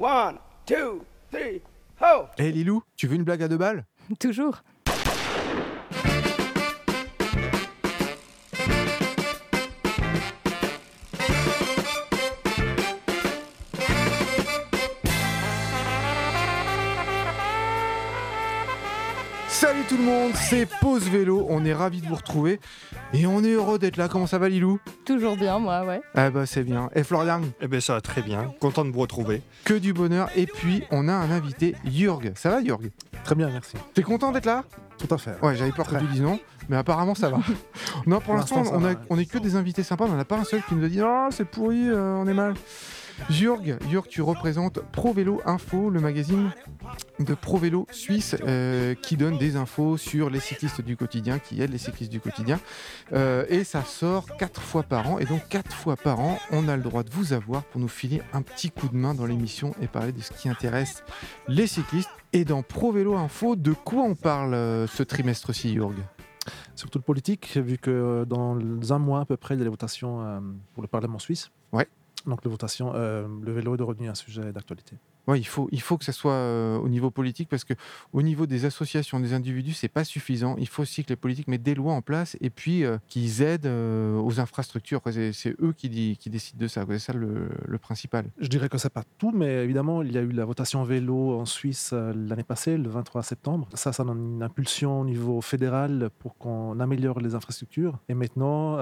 One, two, three, ho! Eh Lilou, tu veux une blague à deux balles? Toujours. C'est Pause Vélo, on est ravis de vous retrouver et on est heureux d'être là. Comment ça va Lilou? Toujours bien, moi, ouais. Ah bah c'est bien. Et Florian? Eh bien ça va très bien, content de vous retrouver. Que du bonheur. Et puis on a un invité, Jurg. Ça va Jurg Très bien, merci. T'es content d'être là? Tout à fait. Ouais, j'avais peur que tu dises non, mais apparemment ça va. non, pour Pour l'instant, on, a- on est que des invités sympas, on n'en a pas un seul qui nous a dit Oh, c'est pourri, euh, on est mal. Jurg, Jurg, tu représentes Pro Vélo Info, le magazine de Pro Vélo Suisse euh, qui donne des infos sur les cyclistes du quotidien, qui aide les cyclistes du quotidien. Euh, et ça sort quatre fois par an. Et donc, quatre fois par an, on a le droit de vous avoir pour nous filer un petit coup de main dans l'émission et parler de ce qui intéresse les cyclistes. Et dans Pro Vélo Info, de quoi on parle euh, ce trimestre-ci, Jurg? Surtout le politique, vu que dans un mois à peu près, il y a les votations pour le Parlement suisse. Ouais. Donc les votations, euh, le vélo est devenu un sujet d'actualité. Il faut, il faut que ça soit euh, au niveau politique parce que au niveau des associations, des individus, c'est pas suffisant. Il faut aussi que les politiques mettent des lois en place et puis euh, qu'ils aident euh, aux infrastructures. C'est eux qui, di- qui décident de ça. C'est ça le, principal. Je dirais que c'est pas tout, mais évidemment, il y a eu la votation vélo en Suisse euh, l'année passée, le 23 septembre. Ça, ça donne une impulsion au niveau fédéral pour qu'on améliore les infrastructures. Et maintenant,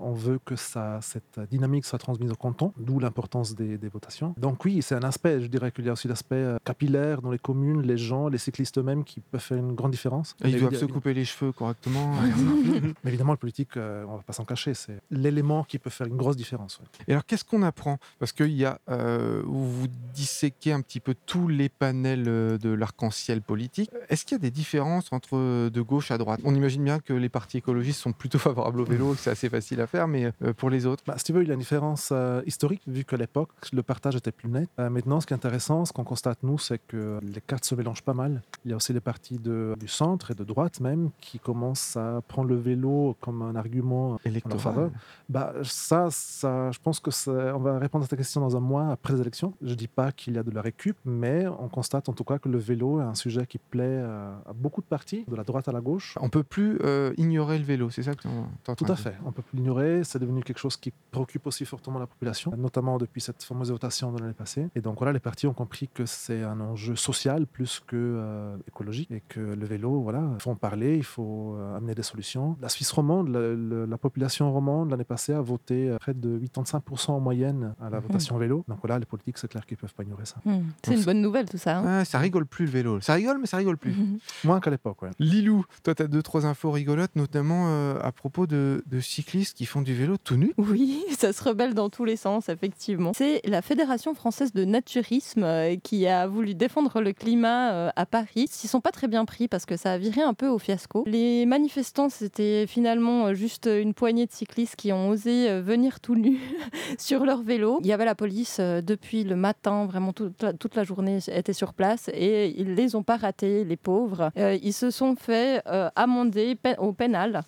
on veut que ça, cette dynamique soit transmise au canton, d'où l'importance des votations. Donc oui, c'est un aspect. Je dirais qu'il y a aussi l'aspect euh, capillaire dans les communes, les gens, les cyclistes eux-mêmes qui peuvent faire une grande différence. Et ils doivent se couper les cheveux correctement. Mais évidemment, le politique, euh, on va pas s'en cacher, c'est l'élément qui peut faire une grosse différence. ouais. Et alors, qu'est-ce qu'on apprend? Parce qu'il y a, euh, vous disséquez un petit peu tous les panels euh, de l'arc-en-ciel politique. Est-ce qu'il y a des différences entre de gauche à droite? On imagine bien que les partis écologistes sont plutôt favorables au vélo, que c'est assez facile à faire, mais pour les autres Bah, si tu veux, il y a une différence euh, historique, vu qu'à l'époque, le partage était plus net. Euh, maintenant, ce qui est intéressant, ce qu'on constate, nous, c'est que les cartes se mélangent pas mal. Il y a aussi les partis de, du centre et de droite même qui commencent à prendre le vélo comme un argument électorales Bah, ça, ça, je pense que on va répondre à ta question dans un mois après les élections. Je dis pas qu'il y a de la récup, mais on constate en tout cas que le vélo est un sujet qui plaît à, à beaucoup de partis, de la droite à la gauche. On peut plus euh, ignorer le vélo, c'est ça que tu Tout à fait, on peut plus l'ignorer. C'est devenu quelque chose qui préoccupe aussi fortement la population, notamment depuis cette fameuse votation de l'année passée. Et donc voilà, les partis ont compris que c'est un enjeu social plus que euh, écologique et que le vélo, voilà, il faut en parler, il faut euh, amener des solutions. La Suisse romande, la, la- la population romande l'année passée a voté euh, près de 85% en moyenne à la votation vélo. Donc voilà, les politiques, c'est clair qu'ils peuvent pas ignorer ça. Hmm, C'est une bonne nouvelle, tout ça. hein. Ah, ça rigole plus le vélo. Ça rigole, mais ça rigole plus. Mhm. Moins qu'à l'époque, ouais. Lilou, toi, tu as deux, trois infos rigolotes, notamment euh, à propos de, de cyclistes qui font du vélo tout nu. Oui, ça se rebelle dans tous les sens, effectivement. C'est la Fédération française de naturisme euh, qui a voulu défendre le climat euh, à Paris. Ils sont pas très bien pris parce que ça a viré un peu au fiasco. Les manifestants, c'était finalement euh, juste une poignée de cyclistes qui ont osé venir tout nus sur leur vélo. Il y avait la police depuis le matin, vraiment toute la, toute la journée était sur place et ils les ont pas ratés, les pauvres. Ils se sont fait amender au pénal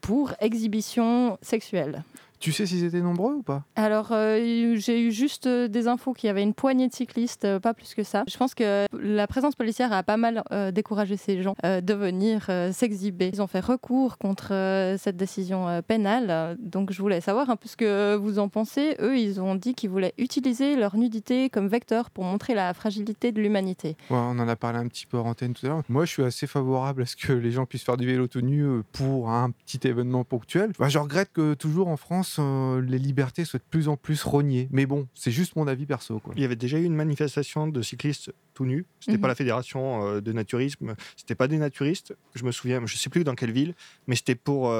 pour exhibition sexuelle. Tu sais s'ils étaient nombreux ou pas? Alors, euh, j'ai eu juste euh, des infos qu'il y avait une poignée de cyclistes, euh, pas plus que ça. Je pense que la présence policière a pas mal euh, découragé ces gens euh, de venir s'exhiber. Ils ont fait recours contre cette décision pénale. Donc, je voulais savoir un peu ce que vous en pensez. Eux, ils ont dit qu'ils voulaient utiliser leur nudité comme vecteur pour montrer la fragilité de l'humanité. Ouais, On en a parlé un petit peu hors antenne tout à l'heure. Moi, je suis assez favorable à ce que les gens puissent faire du vélo tout nu pour un petit événement ponctuel. Je regrette que toujours en France, euh, les libertés soient de plus en plus rognées. Mais bon, c'est juste mon avis perso. Quoi. Il y avait déjà eu une manifestation de cyclistes tout nus. C'était Mhm. pas la fédération euh, de naturisme, c'était pas des naturistes. Je me souviens, je sais plus dans quelle ville, mais c'était pour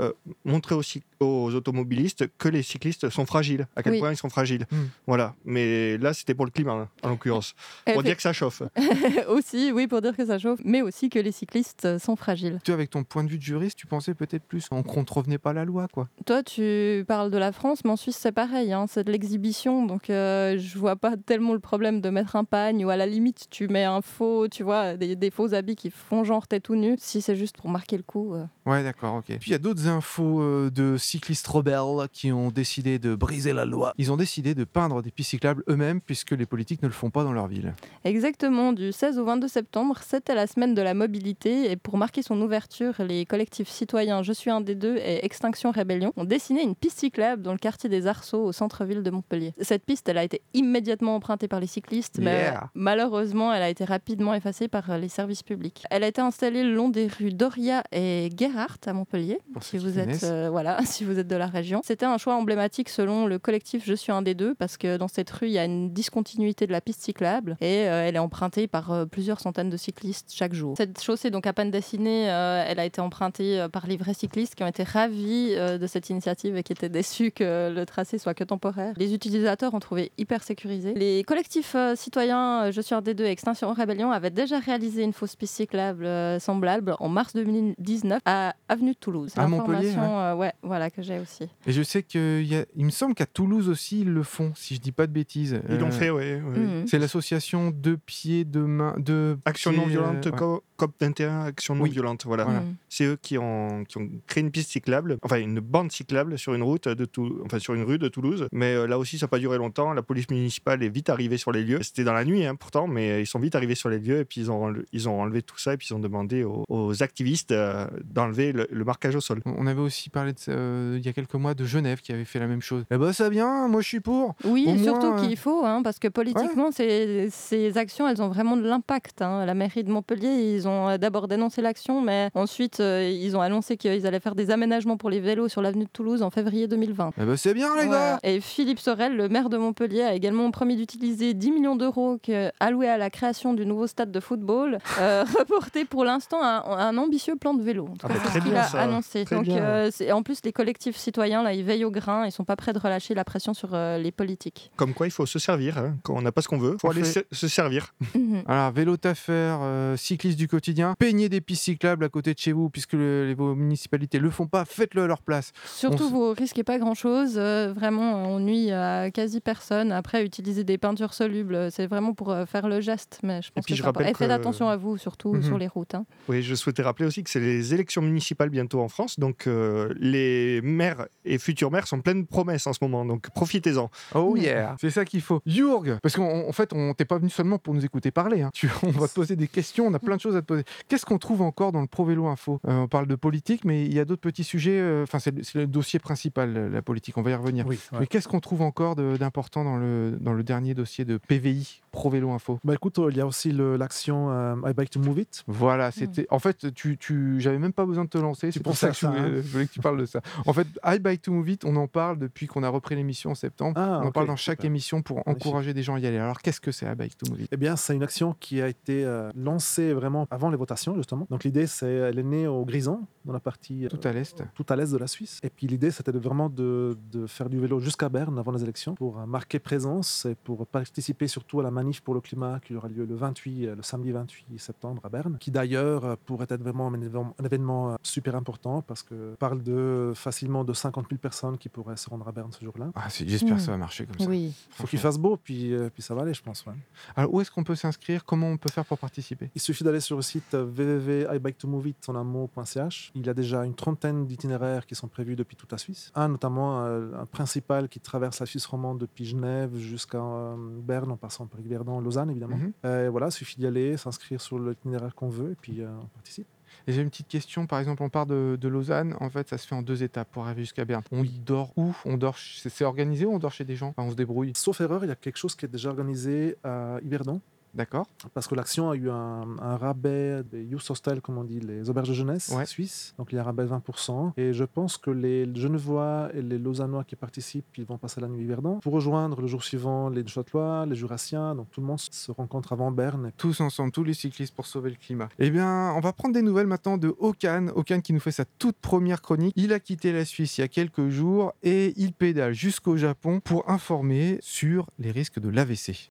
euh, montrer aussi aux automobilistes que les cyclistes sont fragiles, à quel Oui. point ils sont fragiles. Mhm. Voilà. Mais là, c'était pour le climat, hein, en l'occurrence, pour dire que ça chauffe. aussi, oui, pour dire que ça chauffe, mais aussi que les cyclistes sont fragiles. Tu, avec ton point de vue de juriste, tu pensais peut-être plus on contrevenait pas la loi, quoi. Toi, tu parles de la France, mais en Suisse, c'est pareil. hein, c'est de l'exhibition. Donc, euh, je vois pas tellement le problème de mettre un pagne ou à la limite, tu mets un faux, tu vois, des, des faux habits qui font genre t'es tout nu. Si c'est juste pour marquer le coup. euh. Ouais, d'accord, ok. Puis il y a d'autres infos euh, de cyclistes rebelles qui ont décidé de briser la loi. Ils ont décidé de peindre des pistes cyclables eux-mêmes puisque les politiques ne le font pas dans leur ville. Exactement, du 16 au 22 septembre, c'était la semaine de la mobilité et pour marquer son ouverture, les collectifs citoyens Je suis un des deux et Extinction Rébellion ont dessiné une piste cyclable dans le quartier des Arceaux au centre-ville de Montpellier. Cette piste, elle a été immédiatement empruntée par les cyclistes, mais Yeah. malheureusement, elle a été rapidement effacée par les services publics. Elle a été installée le long des rues Doria et Gerhardt à Montpellier, Pour si vous êtes euh, voilà, si vous êtes de la région. C'était un choix emblématique selon le collectif Je suis un des deux parce que dans cette rue, il y a une discontinuité de la piste cyclable et euh, elle est empruntée par euh, plusieurs centaines de cyclistes chaque jour. Cette chaussée, donc à peine dessinée, euh, elle a été empruntée euh, par les vrais cyclistes qui ont été ravis euh, de cette initiative et qui étaient déçus que le tracé soit que temporaire. Les utilisateurs ont trouvé hyper sécurisé. Les collectifs euh, citoyens Je suis un des deux et Extinction Rébellion avaient déjà réalisé une fausse piste cyclable euh, semblable en mars 2019 à Avenue de Toulouse. À Montpellier, L'information, euh, ouais, voilà que j'ai aussi. Et je sais qu'il il me semble qu'à Toulouse aussi ils le font, si je dis pas de bêtises. Ils l'ont Euh, fait, oui. Mhm. C'est l'association de pieds, de mains, de Action pieds, non violente, euh, ouais. Co- COP21, Action non Oui. violente. Voilà. Voilà. Mm. C'est eux qui ont, qui ont créé une piste cyclable, enfin une bande cyclable sur une route de Tou- enfin sur une rue de Toulouse. Mais euh, là aussi, ça n'a pas duré longtemps. La police municipale est vite arrivée sur les lieux. C'était dans la nuit, hein, pourtant, mais ils sont vite arrivés sur les lieux et puis ils ont, ils ont enlevé tout ça et puis ils ont demandé aux, aux activistes euh, d'enlever le, le marquage au sol. On avait aussi parlé de euh, il y a quelques mois de Genève qui avait fait la même chose. Eh ben ça vient, moi je suis pour. Oui, Au et surtout moins, euh, qu'il faut, hein, parce que politiquement, ces, ces actions, elles ont vraiment de l'impact. hein. La mairie de Montpellier, ils ont euh, d'abord dénoncé l'action, mais ensuite, ils ont annoncé qu'ils allaient faire des aménagements pour les vélos sur l'avenue de Toulouse en février 2020. Eh ben c'est bien les gars. Ouais. Et Philippe Sorel, le maire de Montpellier, a également promis d'utiliser 10 millions d'euros alloués à la création du nouveau stade de football, euh, reporté pour l'instant un, un ambitieux plan de vélo. En tout Ah bah, c'est très ce qu'il bien, a ça. annoncé. Donc, bien. euh, en plus, les collectifs citoyens, là, ils veillent au grain, ils sont pas prêts de relâcher la pression sur euh, les politiques. Comme quoi, il faut se servir. hein. Quand on n'a pas ce qu'on veut, il faut aller se, se servir. Mhm. Alors, vélo d'affaires, euh, cycliste du quotidien, peignez des pistes cyclables à côté de chez vous, puisque le- les, vos municipalités le font pas, faites-le à leur place. Surtout, vous risquez pas grand-chose. euh, vraiment, on nuit à quasi personne. Après, utiliser des peintures solubles, c'est vraiment pour euh, faire le geste. Mais je pense puis, que je rappelle Et faites que- attention à vous, surtout Mhm. sur les routes. hein. Oui, je souhaitais rappeler aussi que c'est les élections municipales bientôt en France. Donc, euh, les maires et futurs maires sont pleines de promesses en ce moment. Donc, profitez-en. Oh yeah C'est ça qu'il faut. Jurg Parce qu'en en fait, on t'es pas venu seulement pour nous écouter parler. hein. Tu- on va te poser des questions, on a plein de choses à te poser. Qu'est-ce qu'on trouve encore dans le Pro Vélo Info? Euh, On parle de politique, mais il y a d'autres petits sujets. euh, Enfin, c'est le- dossier principal, la politique. On va y revenir. Oui, ouais. Mais qu'est-ce qu'on trouve encore d'important dans le, dans le dernier dossier de PVI, Pro Vélo Info? Bah écoute, il y a aussi l'action euh, I Bike to Move It. Voilà, c'était. En fait, tu, tu... j'avais même pas besoin de te lancer. C'est pour pensais ça à que je ça, voulais, hein. je voulais que tu parles de ça. En fait, I Bike to Move It, on en parle depuis qu'on a repris l'émission en septembre. Ah, on en parle dans chaque super. émission pour encourager des gens à y aller. Alors, qu'est-ce que c'est I Bike to Move It Eh bien, c'est une action qui a été euh, lancée vraiment avant les votations, justement. Donc, l'idée, c'est, elle est née au Grison, dans la partie euh, Tout à l'est. tout à l'est de la Suisse. Et puis, l'idée, c'était vraiment de, de faire du vélo jusqu'à Berne avant les élections pour euh, marquer présence et pour participer surtout à la manif pour le climat qui aura lieu le 28, euh, le samedi 28 septembre à Berne, qui d'ailleurs euh, pourrait être vraiment un événement, un événement, euh, super important parce que parle de facilement de 50 000 personnes qui pourraient se rendre à Berne ce jour-là. Ah, c'est- J'espère Mm. que ça va marcher comme ça. Oui. Faut qu'il Franchement. fasse beau, puis, euh, puis ça va aller, je pense. ouais. Alors, où est-ce qu'on peut s'inscrire? Comment on peut faire pour participer? Il suffit d'aller sur le site euh, www.ibiketomove.it en un mot.ch. Il y a déjà une trentaine d'itinéraires qui sont prévus depuis toute la Suisse. Un notamment, euh, un principal qui traverse la Suisse romande depuis Genève jusqu'à euh, Berne en passant par Yverdon, Lausanne évidemment. Euh, voilà, il suffit d'y aller, s'inscrire sur l'itinéraire qu'on veut et puis euh, on participe. J'ai une petite question. Par exemple, on part de, Lausanne. En fait, ça se fait en deux étapes pour arriver jusqu'à Berne. On dort où? On dort. C'est organisé ou on dort chez des gens? On se débrouille. Sauf erreur, il y a quelque chose qui est déjà organisé à Yverdon. D'accord Parce que l'action a eu un, un rabais des Youth Hostel, comme on dit, les auberges de jeunesse Ouais. suisses. Donc il y a un rabais de 20%. Et je pense que les Genevois et les Lausannois qui participent, ils vont passer la nuit à Yverdon pour rejoindre le jour suivant les Châtelois, les Jurassiens. Donc tout le monde se rencontre avant Berne. tous ensemble, tous les cyclistes pour sauver le climat. Eh bien, on va prendre des nouvelles maintenant de Okan. Okan qui nous fait sa toute première chronique. Il a quitté la Suisse il y a quelques jours et il pédale jusqu'au Japon pour informer sur les risques de l'AVC.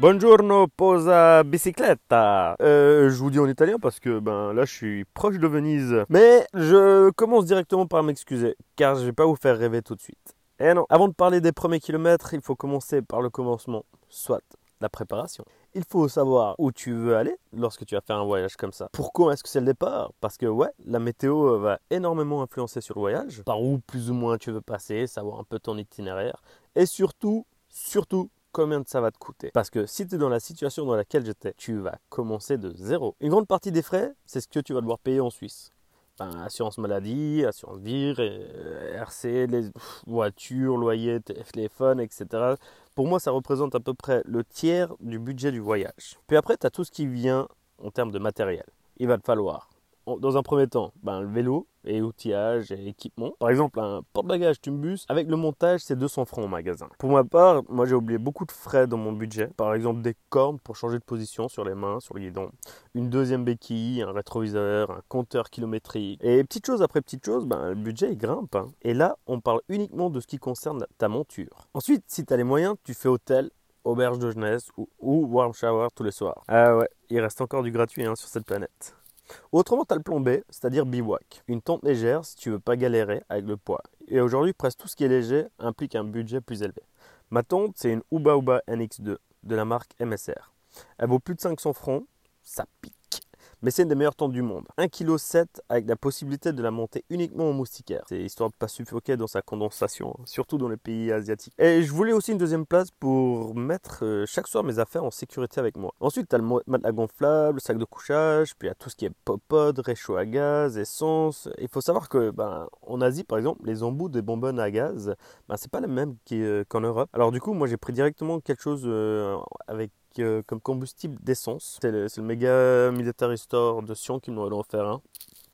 Buongiorno posa bicicletta. Euh, je vous dis en italien parce que ben là je suis proche de Venise. Mais je commence directement par m'excuser car je vais pas vous faire rêver tout de suite. Et non, avant de parler des premiers kilomètres, il faut commencer par le commencement, soit la préparation. Il faut savoir où tu veux aller lorsque tu vas faire un voyage comme ça. Pourquoi est-ce que c'est le départ? Parce que ouais, la météo va énormément influencer sur le voyage. Par où plus ou moins tu veux passer, savoir un peu ton itinéraire. Et surtout, surtout, combien ça va te coûter. Parce que si tu es dans la situation dans laquelle j'étais, tu vas commencer de zéro. Une grande partie des frais, c'est ce que tu vas devoir payer en Suisse. Assurance maladie, assurance vie, euh, RC, les voitures, loyer, téléphone, etc. Pour moi, ça représente à peu près le tiers du budget du voyage. Puis après, tu as tout ce qui vient en termes de matériel. Il va te falloir, dans un premier temps, ben, le vélo et outillage et équipement. Par exemple, un porte-bagages Tumbus, avec le montage, c'est 200 francs au magasin. Pour ma part, moi j'ai oublié beaucoup de frais dans mon budget. Par exemple, des cornes pour changer de position sur les mains, sur le guidon, une deuxième béquille, un rétroviseur, un compteur kilométrique. Et petite chose après petite chose, ben, le budget il grimpe. hein. Et là, on parle uniquement de ce qui concerne ta monture. Ensuite, si tu as les moyens, tu fais hôtel, auberge de jeunesse ou, warm shower tous les soirs. Ah ouais, il reste encore du gratuit hein, sur cette planète. Autrement, tu as le plan c'est-à-dire bivouac. Une tente légère si tu veux pas galérer avec le poids. Et aujourd'hui, presque tout ce qui est léger implique un budget plus élevé. Ma tente, c'est une Uba Uba NX2 de la marque MSR. Elle vaut plus de 500 francs, ça pique. Mais c'est une des meilleures tentes du monde. 1,7 kg avec la possibilité de la monter uniquement au moustiquaire. C'est histoire de pas suffoquer dans sa condensation, hein, surtout dans les pays asiatiques. Et je voulais aussi une deuxième place pour mettre euh, chaque soir mes affaires en sécurité avec moi. Ensuite, tu as le matelas gonflable, sac de couchage, puis il y a tout ce qui est popod, réchaud à gaz, essence. Il faut savoir que ben, en Asie, par exemple, les embouts des bonbonnes à gaz, ben, c'est pas les mêmes euh, qu'en Europe. Alors du coup, moi j'ai pris directement quelque chose euh, avec euh, comme combustible d'essence. C'est le, le méga Military Store de Sion qui m'en a offert un.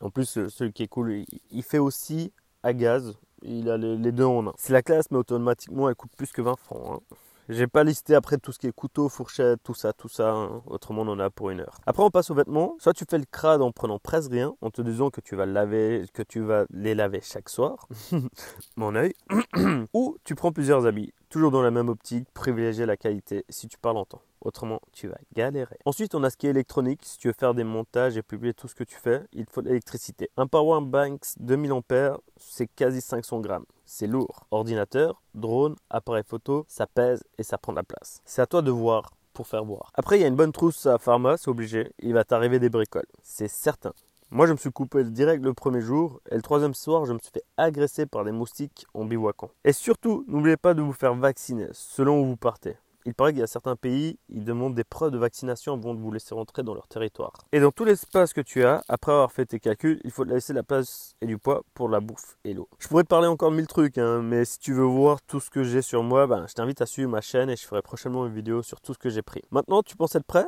En plus, celui qui est cool, il, fait aussi à gaz. Il a les, les deux en un. C'est la classe, mais automatiquement, elle coûte plus que 20 francs. hein. J'ai pas listé après tout ce qui est couteau, fourchette, tout ça, tout ça. hein. Autrement, on en a pour une heure. Après, on passe aux vêtements. Soit tu fais le crade en prenant presque rien, en te disant que tu vas laver, que tu vas les laver chaque soir. Mon œil. Ou tu prends plusieurs habits, toujours dans la même optique, privilégier la qualité si tu parles en temps. Autrement, tu vas galérer. Ensuite, on a ce qui est électronique. Si tu veux faire des montages et publier tout ce que tu fais, il faut l'électricité. Un Power Bank 2000 ampères, c'est quasi 500 grammes. C'est lourd. Ordinateur, drone, appareil photo, ça pèse et ça prend de la place. C'est à toi de voir pour faire voir. Après, il y a une bonne trousse à pharma, c'est obligé. Il va t'arriver des bricoles. C'est certain. Moi, je me suis coupé direct le premier jour et le troisième soir, je me suis fait agresser par des moustiques en bivouacant. Et surtout, n'oubliez pas de vous faire vacciner selon où vous partez. Il paraît qu'il y a certains pays, ils demandent des preuves de vaccination avant de vous laisser rentrer dans leur territoire. Et dans tout l'espace que tu as, après avoir fait tes calculs, il faut te laisser la place et du poids pour la bouffe et l'eau. Je pourrais te parler encore mille trucs, hein, mais si tu veux voir tout ce que j'ai sur moi, ben, je t'invite à suivre ma chaîne et je ferai prochainement une vidéo sur tout ce que j'ai pris. Maintenant, tu penses être prêt?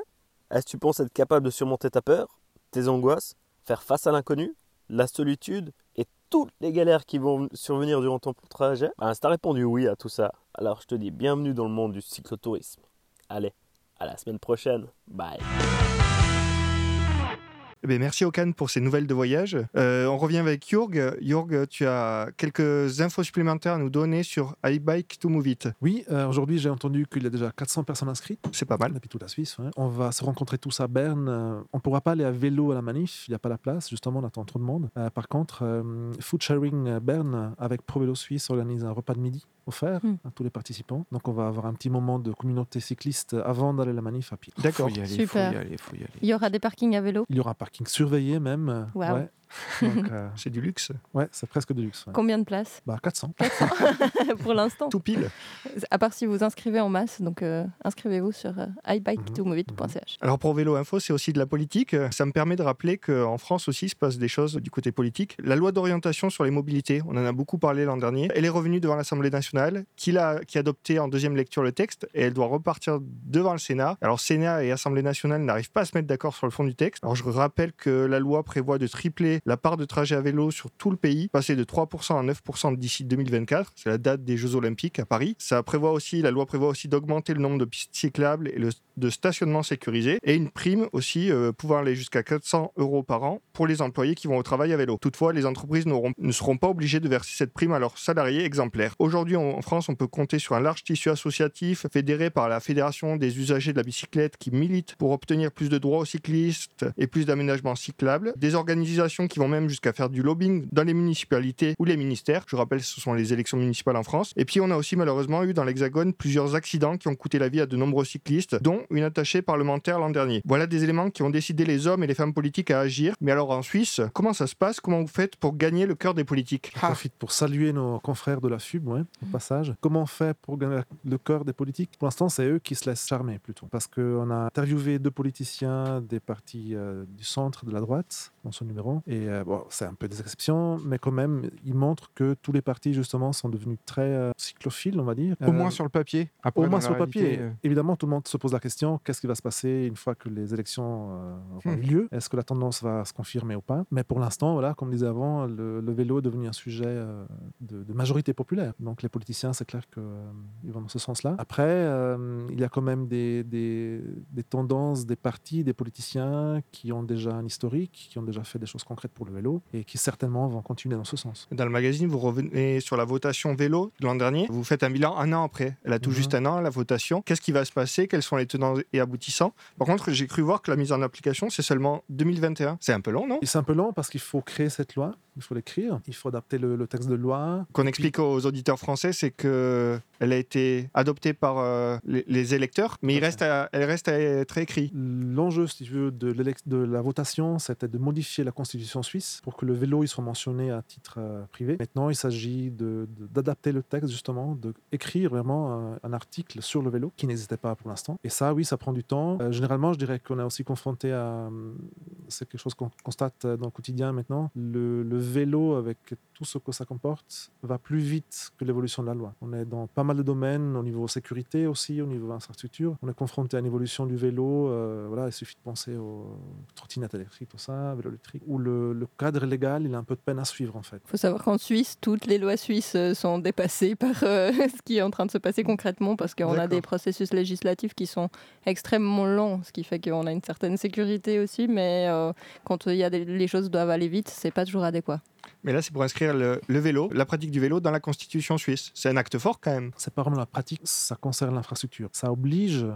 Est-ce que tu penses être capable de surmonter ta peur, tes angoisses, faire face à l'inconnu, la solitude et toutes les galères qui vont survenir durant ton trajet ben, Si t'as répondu oui à tout ça, alors je te dis bienvenue dans le monde du cyclotourisme. Allez, à la semaine prochaine. Bye. Eh bien, merci Okan pour ces nouvelles de voyage. Euh, on revient avec Jurg. Jurg, tu as quelques infos supplémentaires à nous donner sur iBike to Move It. Oui, euh, aujourd'hui j'ai entendu qu'il y a déjà 400 personnes inscrites C'est pas mal. depuis toute la Suisse. ouais. On va se rencontrer tous à Berne. Euh, on ne pourra pas aller à vélo à la manif, il n'y a pas la place, justement, on attend trop de monde. Par contre, Food Sharing Berne avec Pro Vélo Suisse organise un repas de midi offert Hmm. à tous les participants. Donc on va avoir un petit moment de communauté cycliste avant d'aller à la manif à pied. D'accord. Faut y aller, Super. faut y aller, faut y aller. Il y aura des parkings à vélo. Il y aura un parking surveillé même. ouais. Euh, C'est du luxe. ouais, c'est presque de luxe. ouais. Combien de places? Bah, 400. pour l'instant Tout pile. À part si vous inscrivez en masse, donc euh, inscrivez-vous sur euh, Mhm. ibike2moveit.ch. Alors pour Vélo Info, c'est aussi de la politique. Ça me permet de rappeler qu'en France aussi, il se passe des choses du côté politique. La loi d'orientation sur les mobilités, on en a beaucoup parlé l'an dernier, elle est revenue devant l'Assemblée nationale, qui a, qui a adopté en deuxième lecture le texte, et elle doit repartir devant le Sénat. Alors Sénat et Assemblée nationale n'arrivent pas à se mettre d'accord sur le fond du texte. Alors je rappelle que la loi prévoit de tripler la part de trajet à vélo sur tout le pays, passer de 3% à 9% d'ici 2024. C'est la date des Jeux Olympiques à Paris. Ça prévoit aussi, la loi prévoit aussi d'augmenter le nombre de pistes cyclables et de stationnement sécurisé et une prime aussi euh, pouvant aller jusqu'à 400 euros par an pour les employés qui vont au travail à vélo. Toutefois, les entreprises ne seront pas obligées de verser cette prime à leurs salariés exemplaires. Aujourd'hui, en France, on peut compter sur un large tissu associatif fédéré par la Fédération des usagers de la bicyclette qui milite pour obtenir plus de droits aux cyclistes et plus d'aménagements cyclables. Des organisations qui vont même jusqu'à faire du lobbying dans les municipalités ou les ministères. Je rappelle, ce sont les élections municipales en France. Et puis on a aussi malheureusement eu dans l'Hexagone plusieurs accidents qui ont coûté la vie à de nombreux cyclistes, dont une attachée parlementaire l'an dernier. Voilà des éléments qui ont décidé les hommes et les femmes politiques à agir. Mais alors en Suisse, comment ça se passe? Comment vous faites pour gagner le cœur des politiques? Je profite pour saluer nos confrères de la FUB, ouais, au passage. Comment on fait pour gagner le cœur des politiques? Pour l'instant, c'est eux qui se laissent charmer plutôt. Parce qu'on a interviewé deux politiciens des partis euh, du centre, de la droite, dans son numéro. Et euh, bon, c'est un peu des exceptions, mais quand même, ils montrent que tous les partis, justement, sont devenus très euh, cyclophiles, on va dire. Au Euh, moins sur le papier. Après, au moins sur le papier. euh, Évidemment, tout le monde se pose la question qu'est-ce qui va se passer une fois que les élections euh, auront Hmm. lieu? Est-ce que la tendance va se confirmer ou pas? Mais pour l'instant, voilà, comme je disais avant, le, le vélo est devenu un sujet euh, de, de majorité populaire. Donc les politiciens, c'est clair qu'ils vont dans ce sens-là. Après, euh, il y a quand même des, des, des tendances, des partis, des politiciens qui ont déjà un historique, qui ont déjà fait des choses concrètes pour le vélo et qui certainement vont continuer dans ce sens. Dans le magazine, vous revenez sur la votation vélo de l'an dernier. Vous faites un bilan un an après. Elle a tout Mhm. juste un an, la votation. Qu'est-ce qui va se passer? Quels sont les tenants et aboutissants? Par contre, j'ai cru voir que la mise en application, c'est seulement 2021. C'est un peu long, non? C'est un peu long parce qu'il faut créer cette loi, il faut l'écrire, il faut adapter le, le texte de loi, Qu'on explique aux auditeurs français, c'est que elle a été adoptée par euh, les, les électeurs, mais il reste à- elle reste à être écrite. L'enjeu, si tu veux, de la votation, c'était de modifier la constitution suisse pour que le vélo il soit mentionné à titre euh, privé. Maintenant, il s'agit d'adapter le texte, justement, d'écrire vraiment un, un article sur le vélo qui n'existait pas pour l'instant. Et ça, oui, ça prend du temps. Euh, généralement, je dirais qu'on est aussi confronté à. C'est quelque chose qu'on constate euh, dans le quotidien maintenant. Le vélo, avec tout ce que ça comporte, va plus vite que l'évolution de la loi. On est dans pas mal de domaines, au niveau sécurité aussi, au niveau infrastructure. On est confronté à une évolution du vélo. euh, voilà, il suffit de penser aux trottinettes électriques, tout ça, vélo électrique, où le, le cadre légal, il a un peu de peine à suivre en fait. Il faut savoir qu'en Suisse, toutes les lois suisses euh, sont dépassées par euh, ce qui est en train de se passer concrètement parce qu'on a des processus législatifs qui sont extrêmement longs, ce qui fait qu'on a une certaine sécurité aussi, mais euh, quand il y a des- les choses doivent aller vite, c'est pas toujours adéquat. Mais là, c'est pour inscrire le, vélo, la pratique du vélo dans la constitution suisse. C'est un acte fort quand même. C'est pas vraiment la pratique, ça concerne l'infrastructure. Ça oblige,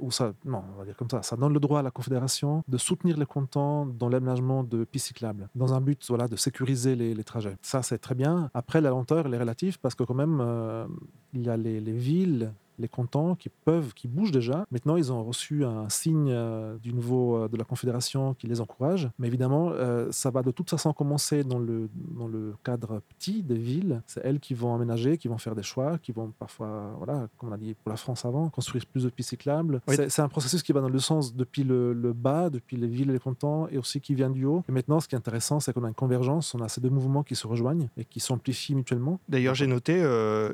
ou ça, non, on va dire comme ça, ça donne le droit à la Confédération de soutenir les cantons dans l'aménagement de pistes cyclables, dans un but voilà, de sécuriser les, trajets. Ça, c'est très bien. Après, la lenteur, elle est relative parce que quand même, euh, il y a les villes les cantons qui peuvent, qui bougent déjà. Maintenant, ils ont reçu un signe euh, du niveau euh, de la Confédération qui les encourage. Mais évidemment, euh, ça va de toute façon commencer dans le, dans le cadre petit des villes. C'est elles qui vont aménager, qui vont faire des choix, qui vont parfois, voilà, comme on a dit pour la France avant, construire plus de pistes cyclables. Oui. C'est- un processus qui va dans le sens depuis le, le bas, depuis les villes et les cantons, et aussi qui vient du haut. Et maintenant, ce qui est intéressant, c'est qu'on a une convergence, on a ces deux mouvements qui se rejoignent et qui s'amplifient mutuellement. D'ailleurs, j'ai noté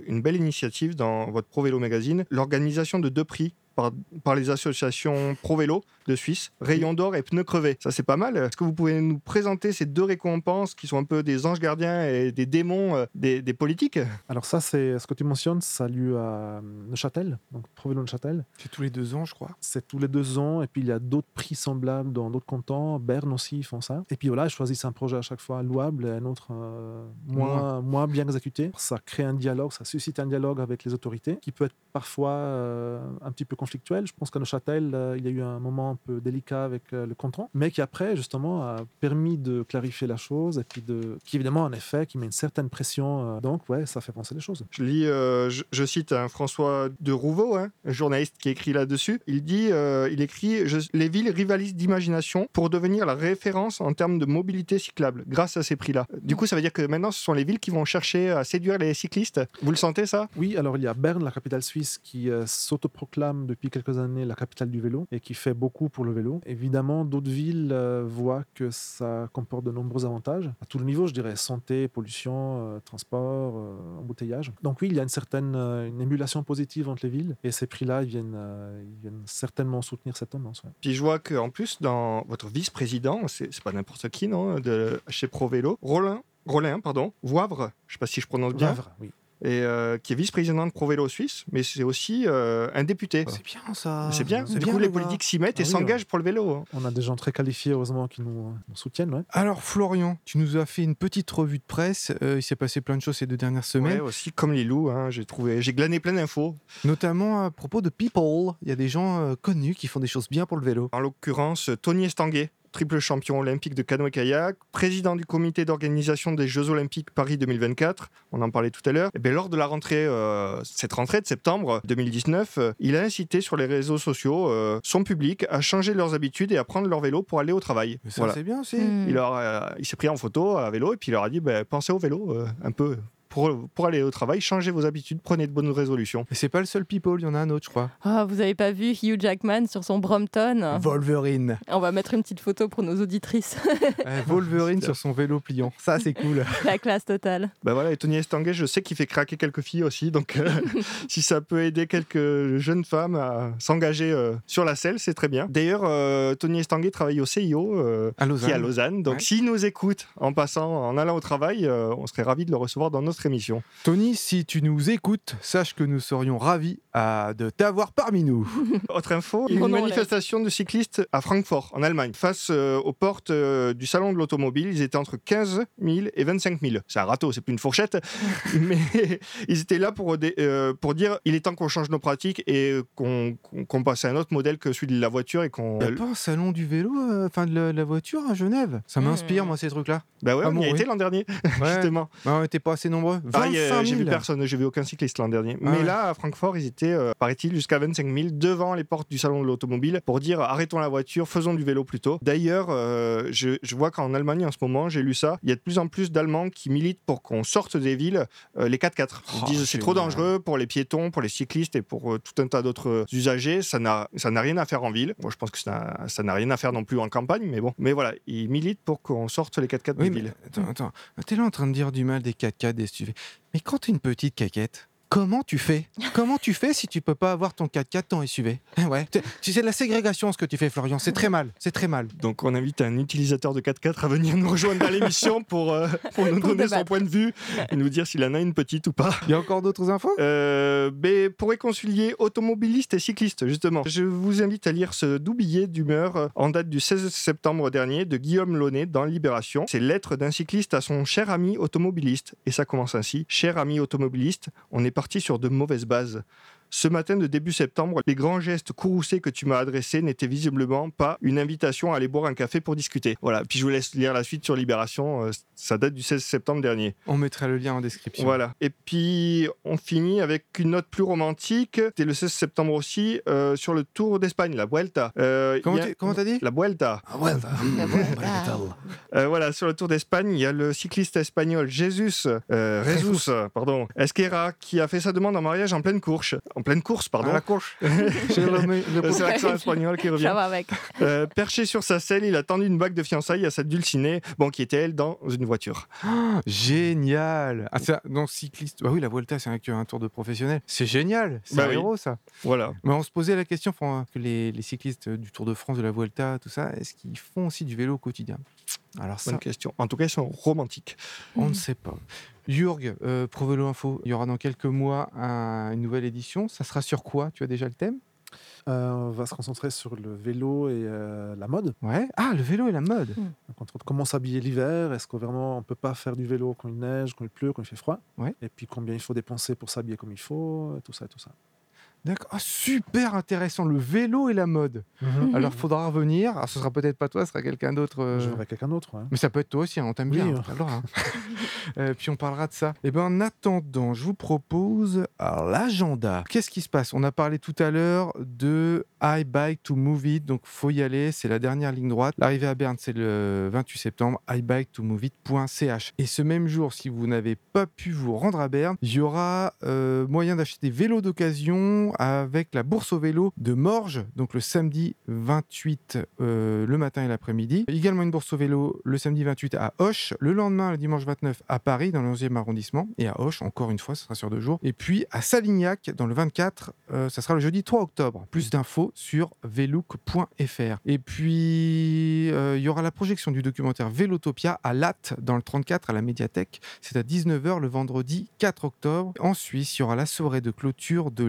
une belle initiative dans votre Pro Vélo Magazine, l'organisation de deux prix par, les associations Pro Vélo de Suisse, Rayon d'Or et Pneus Crevés. Ça, c'est pas mal. Est-ce que vous pouvez nous présenter ces deux récompenses qui sont un peu des anges gardiens et des démons euh, des, des politiques? Alors ça, c'est ce que tu mentionnes, ça a lieu à euh, Neuchâtel, donc Provélo Neuchâtel. C'est tous les deux ans, je crois. C'est tous les deux ans, et puis il y a d'autres prix semblables dans d'autres cantons. Berne aussi, ils font ça. Et puis voilà, ils choisissent un projet à chaque fois louable et un autre euh, moins, moins bien exécuté. Ça crée un dialogue, ça suscite un dialogue avec les autorités qui peut être parfois euh, un petit peu conflictuel. Je pense qu'à Neuchâtel, euh, il y a eu un moment un peu délicat avec euh, le canton, mais qui après, justement, a permis de clarifier la chose et puis de, qui évidemment, en effet, qui met une certaine pression. euh, donc, ouais, ça fait penser les choses. Je lis, euh, je, je cite un François de Rouveau, hein, un journaliste qui écrit là-dessus. Il dit, euh, il écrit, je- les villes rivalisent d'imagination pour devenir la référence en termes de mobilité cyclable grâce à ces prix-là. Du coup, ça veut dire que maintenant, ce sont les villes qui vont chercher à séduire les cyclistes. Vous le sentez ça? Oui, alors il y a Berne, la capitale suisse, qui euh, s'autoproclame depuis quelques années la capitale du vélo et qui fait beaucoup pour le vélo. Évidemment, d'autres villes euh, voient que ça comporte de nombreux avantages, à tout le niveau, je dirais, santé, pollution, euh, transport, euh, embouteillage. Donc oui, il y a une certaine une émulation positive entre les villes et ces prix-là, ils viennent, ils viennent certainement soutenir cette tendance. ouais. Puis je vois qu'en plus, dans votre vice-président, c'est pas n'importe qui, non, de chez Pro Vélo, Rollin, pardon, Voivre, je sais pas si je prononce bien, Vavre, oui. Et euh, qui est vice-président de Pro Vélo Suisse, mais c'est aussi euh, un député. C'est bien ça. C'est bien. C'est Du bien, coup, les gars. politiques s'y mettent et Ah oui, s'engagent pour le vélo. hein. On a des gens très qualifiés, heureusement, qui nous, euh, nous soutiennent. ouais. Alors Florian, tu nous as fait une petite revue de presse. Euh, il s'est passé plein de choses ces deux dernières semaines, Ouais, aussi comme les loups, hein, j'ai trouvé, j'ai glané plein d'infos. notamment à propos de people. Il y a des gens euh, connus qui font des choses bien pour le vélo. En l'occurrence, Tony Estanguet, triple champion olympique de canoë-kayak, président du comité d'organisation des Jeux olympiques Paris 2024, on en parlait tout à l'heure. Et bien, lors de la rentrée, euh, cette rentrée de septembre 2019, euh, il a incité sur les réseaux sociaux euh, son public à changer leurs habitudes et à prendre leur vélo pour aller au travail. Mais ça, Voilà. c'est bien aussi. Hmm. Il, leur a- il s'est pris en photo à vélo et puis il leur a dit ben, pensez au vélo euh, un peu pour, pour aller au travail, changez vos habitudes, prenez de bonnes résolutions. Et c'est pas le seul people, il y en a un autre, je crois. Ah, vous avez pas vu Hugh Jackman sur son Brompton Wolverine. On va mettre une petite photo pour nos auditrices. Euh, Wolverine sur son vélo pliant. Ça, c'est cool. La classe totale. Ben voilà, et Tony Estanguet, je sais qu'il fait craquer quelques filles aussi, donc euh, si ça peut aider quelques jeunes femmes à s'engager euh, sur la selle, c'est très bien. D'ailleurs, euh, Tony Estanguet travaille au CIO, euh, À qui est à Lausanne. Donc Ouais. s'il nous écoute en passant, en allant au travail, euh, on serait ravis de le recevoir dans notre émission. Tony, si tu nous écoutes, sache que nous serions ravis à- de t'avoir parmi nous. Autre info, une manifestation de cyclistes à Francfort, en Allemagne, face euh, aux portes euh, du salon de l'automobile. Ils étaient entre 15 000 et 25 000. C'est un râteau, c'est plus une fourchette, mais ils étaient là pour, euh, pour dire il est temps qu'on change nos pratiques et qu'on passe à un autre modèle que celui de la voiture et qu'on. Il n'y a pas un salon du vélo, euh, enfin de la, la voiture à Genève? Ça m'inspire, Hmm. moi, ces trucs-là. Bah ouais, Ah on bon, y a oui. été l'an dernier, Ouais. justement. Bah, on n'était pas assez nombreux. 25 Pareil, euh, 000. j'ai vu personne, j'ai vu aucun cycliste l'an dernier. Ah Mais ouais. là, à Francfort, ils étaient, euh, paraît-il, jusqu'à 25 000 devant les portes du salon de l'automobile pour dire arrêtons la voiture, faisons du vélo plutôt. D'ailleurs, euh, je, je vois qu'en Allemagne en ce moment, j'ai lu ça, il y a de plus en plus d'Allemands qui militent pour qu'on sorte des villes euh, les 4x4. Ils Oh, disent c'est trop dangereux pour les piétons, pour les cyclistes et pour euh, tout un tas d'autres euh, usagers. Ça n'a rien à faire en ville. Moi, je pense que ça n'a- rien à faire non plus en campagne, mais bon. Mais voilà, ils militent pour qu'on sorte les 4x4 Oui, des villes. attends, attends. T'es là en train de dire du mal des 4x4, des Mais quand une petite caquette, comment tu fais? Comment tu fais si tu peux pas avoir ton 4x4 ton SUV Eh Ouais. Sais, de la ségrégation ce que tu fais, Florian. C'est très mal. C'est très mal. Donc on invite un utilisateur de 4x4 à venir nous rejoindre dans l'émission pour, euh, pour nous Pour donner son point de vue et nous dire s'il en a une petite ou pas. Il y a encore d'autres infos? Euh, mais pour réconcilier automobilistes et cyclistes, justement, je vous invite à lire ce doux billet d'humeur euh, en date du 16 septembre dernier de Guillaume Launay dans Libération. C'est lettre d'un cycliste à son cher ami automobiliste. Et ça commence ainsi. Cher ami automobiliste, on est parti sur de mauvaises bases. Ce matin de début septembre, les grands gestes courroucés que tu m'as adressés n'étaient visiblement pas une invitation à aller boire un café pour discuter. Voilà, puis je vous laisse lire la suite sur Libération, euh, ça date du 16 septembre dernier. On mettra le lien en description. Voilà. Et puis, on finit avec une note plus romantique. C'était le 16 septembre aussi, euh, sur le Tour d'Espagne, la Vuelta. Euh, Comment il y a- tu- comment t'as dit? La Vuelta. Ah ouais, Euh, voilà, sur le Tour d'Espagne, il y a le cycliste espagnol Jesus, euh, Jesus, pardon, Esquera, qui a fait sa demande en mariage en pleine course. En pleine course, pardon. À la course. J'ai le- le- C'est l'accent espagnol qui revient. Ça va avec. Euh, perché sur sa selle, il a tendu une bague de fiançailles à sa dulcinée, bon, qui était elle dans une voiture. Génial. Ah, ça, non, cycliste. Bah oui, la Vuelta, c'est un, un tour de professionnel. C'est génial. C'est Bah un oui. héros, ça. Voilà. Mais on se posait la question, que les, les cyclistes du Tour de France, de la Vuelta, tout ça, est-ce qu'ils font aussi du vélo au quotidien? Alors ça, Bonne question. En tout cas, ils sont romantiques. on ne sait pas. Jurg, euh, Pro Vélo Info, il y aura dans quelques mois un- une nouvelle édition. Ça sera sur quoi? Tu as déjà le thème? Euh, on va se concentrer sur le vélo et euh, la mode. Ouais. Ah, le vélo et la mode. Donc, entre autres, comment s'habiller l'hiver? Est-ce que vraiment on peut pas faire du vélo quand il neige, quand il pleut, quand il fait froid? Ouais. Et puis combien il faut dépenser pour s'habiller comme il faut, tout ça, tout ça. D'accord. Ah, super intéressant. Le vélo et la mode. Alors, faudra revenir. Alors, ce sera peut-être pas toi, ce sera quelqu'un d'autre. euh, Je verrai quelqu'un d'autre. ouais. Mais ça peut être toi aussi, hein, on t'aime Oui, bien. hein. droit, hein. Euh, puis on parlera de ça. Et ben en attendant, je vous propose alors, l'agenda. Qu'est-ce qui se passe? On a parlé tout à l'heure de I Bike to Move It, donc faut y aller, c'est la dernière ligne droite. L'arrivée à Berne, c'est le 28 septembre, ibike2moveit.ch. Et ce même jour, si vous n'avez pas pu vous rendre à Berne, il y aura euh, moyen d'acheter des vélos d'occasion avec la bourse au vélo de Morges, donc le samedi 28 euh, le matin et l'après-midi. Également une bourse au vélo le samedi 28 à Hoche, le lendemain, le dimanche 29 à Paris, dans le 11e arrondissement, et à Hoche, encore une fois, ce sera sur deux jours. Et puis à Salignac, dans le 24, euh, ça sera le jeudi 3 octobre. Plus d'infos sur velook.fr. Et puis, euh, il y aura la projection du documentaire Vélotopia à Latte, dans le 34, à la médiathèque. C'est à 19h le vendredi 4 octobre. En Suisse, il y aura la soirée de clôture de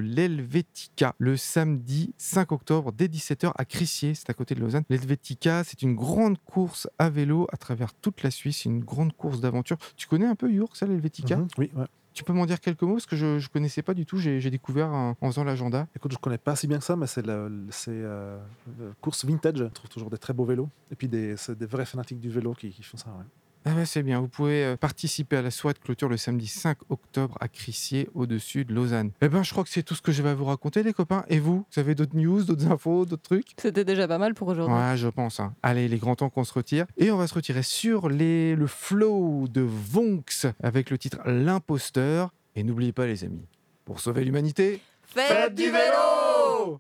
l'Helvetica le samedi 5 octobre dès 17h à Crissier, c'est à côté de Lausanne. L'Helvetica, c'est une grande course à vélo à travers toute la Suisse, une grande course d'aventure. Tu connais un peu York, ça, l'Helvetica? Mhm, Oui, ouais. Tu peux m'en dire quelques mots? Parce que je ne connaissais pas du tout. J'ai découvert en, en faisant l'agenda. Écoute, je connais pas si bien que ça, mais c'est la euh, la course vintage. Je trouve toujours des très beaux vélos. Et puis des, des vrais fanatiques du vélo qui, qui font ça. ouais. Ah bah, c'est bien. Vous pouvez euh, participer à la soirée de clôture le samedi 5 octobre à Crissier, au-dessus de Lausanne. Eh ben, je crois que c'est tout ce que je vais à vous raconter, les copains. Et vous, vous avez d'autres news, d'autres infos, d'autres trucs? C'était déjà pas mal pour aujourd'hui. Ouais, je pense. hein. Allez, il est grand temps qu'on se retire. Et on va se retirer sur les, le flow de Vonx avec le titre L'imposteur. Et n'oubliez pas, les amis, pour sauver l'humanité, Faites du vélo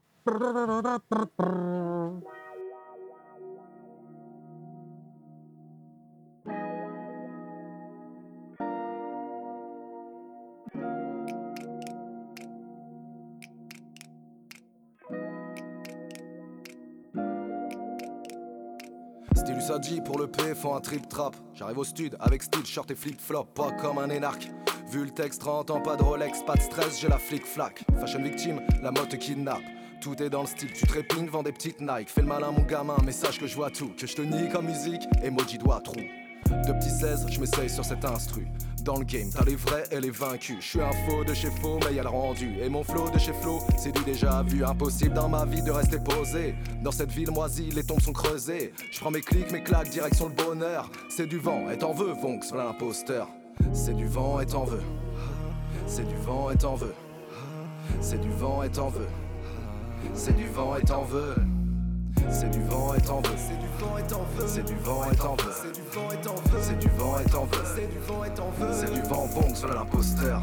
Stylus Adji pour le P font un trip trap. J'arrive au stud avec style, short et flip flop, pas comme un énarque. Vu le texte 30 ans, pas de Rolex, pas de stress, j'ai la flic flac. Fashion victime, la mode te kidnappe. Tout est dans le style, tu trépines, vends des petites Nike. Fais le malin, mon gamin, mais sache que je vois tout. Que je te nique en musique, emoji doigt trou. De petit 16, je m'essaye sur cet instru. Dans le game, t'as les vrais et les vaincus. Je suis un faux de chez faux, mais y'a le rendu. Et mon flow de chez flow, c'est du déjà vu. Impossible dans ma vie de rester posé. Dans cette ville moisie, les tombes sont creusées. Je prends mes clics, mes claques, direction le bonheur. C'est du vent, et t'en veux, Vonx, voilà l'imposteur. C'est du vent, et t'en veux. C'est du vent, et t'en veux. C'est du vent, et t'en veux. C'est du vent, et t'en veux. C'est du vent, et t'en veux. C'est du vent, et t'en veux. C'est du vent, et t'en veux. C'est du vent, et t'en veux. C'est du vent, et t'en veux. C'est du vent, et t'en veux. C'est du vent, Vonx, voilà l'imposteur.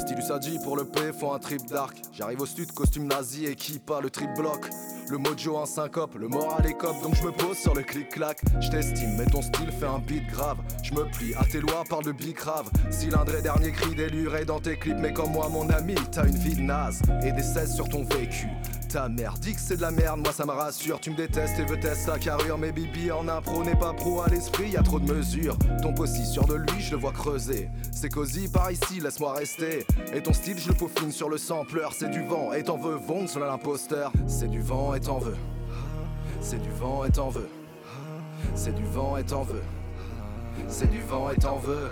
Stylus Adji pour le P font un trip dark. J'arrive au stud, costume nazi, équipe à le trip bloc. Le mojo en syncope, le moral est cop, donc je me pose sur le clic-clac. Je mais ton style fait un beat grave. Je me plie à tes lois, parle de bicrave. Cylindré, dernier cri déluré dans tes clips, mais comme moi, mon ami, t'as une vie de naze et des 16 sur ton vécu. Ta mère dit que c'est de la merde, moi ça me rassure. Tu me détestes et veux tester ta carrure, mais Bibi en impro n'est pas pro à l'esprit, y a trop de mesures. Ton possi sûr de lui, je le vois creuser. C'est cosy par ici, laisse-moi rester. Et ton style, je le peaufine sur le sampleur. C'est du vent et t'en veux, Vonx sur l'imposteur. C'est du vent et t'en veux. C'est du vent et t'en veux. C'est du vent et t'en veux. C'est du vent et t'en veux.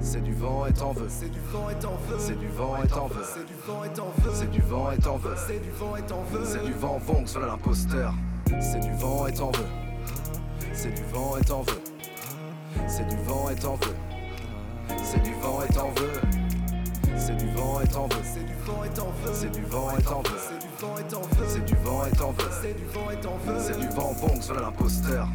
C'est du vent et t'en veux. C'est du vent et t'en veux. C'est du vent et t'en veux. C'est du vent et t'en veux. C'est du vent et t'en veux. C'est du vent et t'en veux. C'est du vent Vonx sur l'imposteur. C'est du vent et t'en veux. C'est du vent et t'en veux. C'est du vent et t'en veux. C'est du vent et t'en veux. C'est du vent et t'en veux. C'est du vent et t'en veux. C'est du vent et t'en veux. C'est du vent et t'en veux. C'est du vent et t'en veux. C'est du vent et t'en veux. C'est du vent Vonx sur l'imposteur.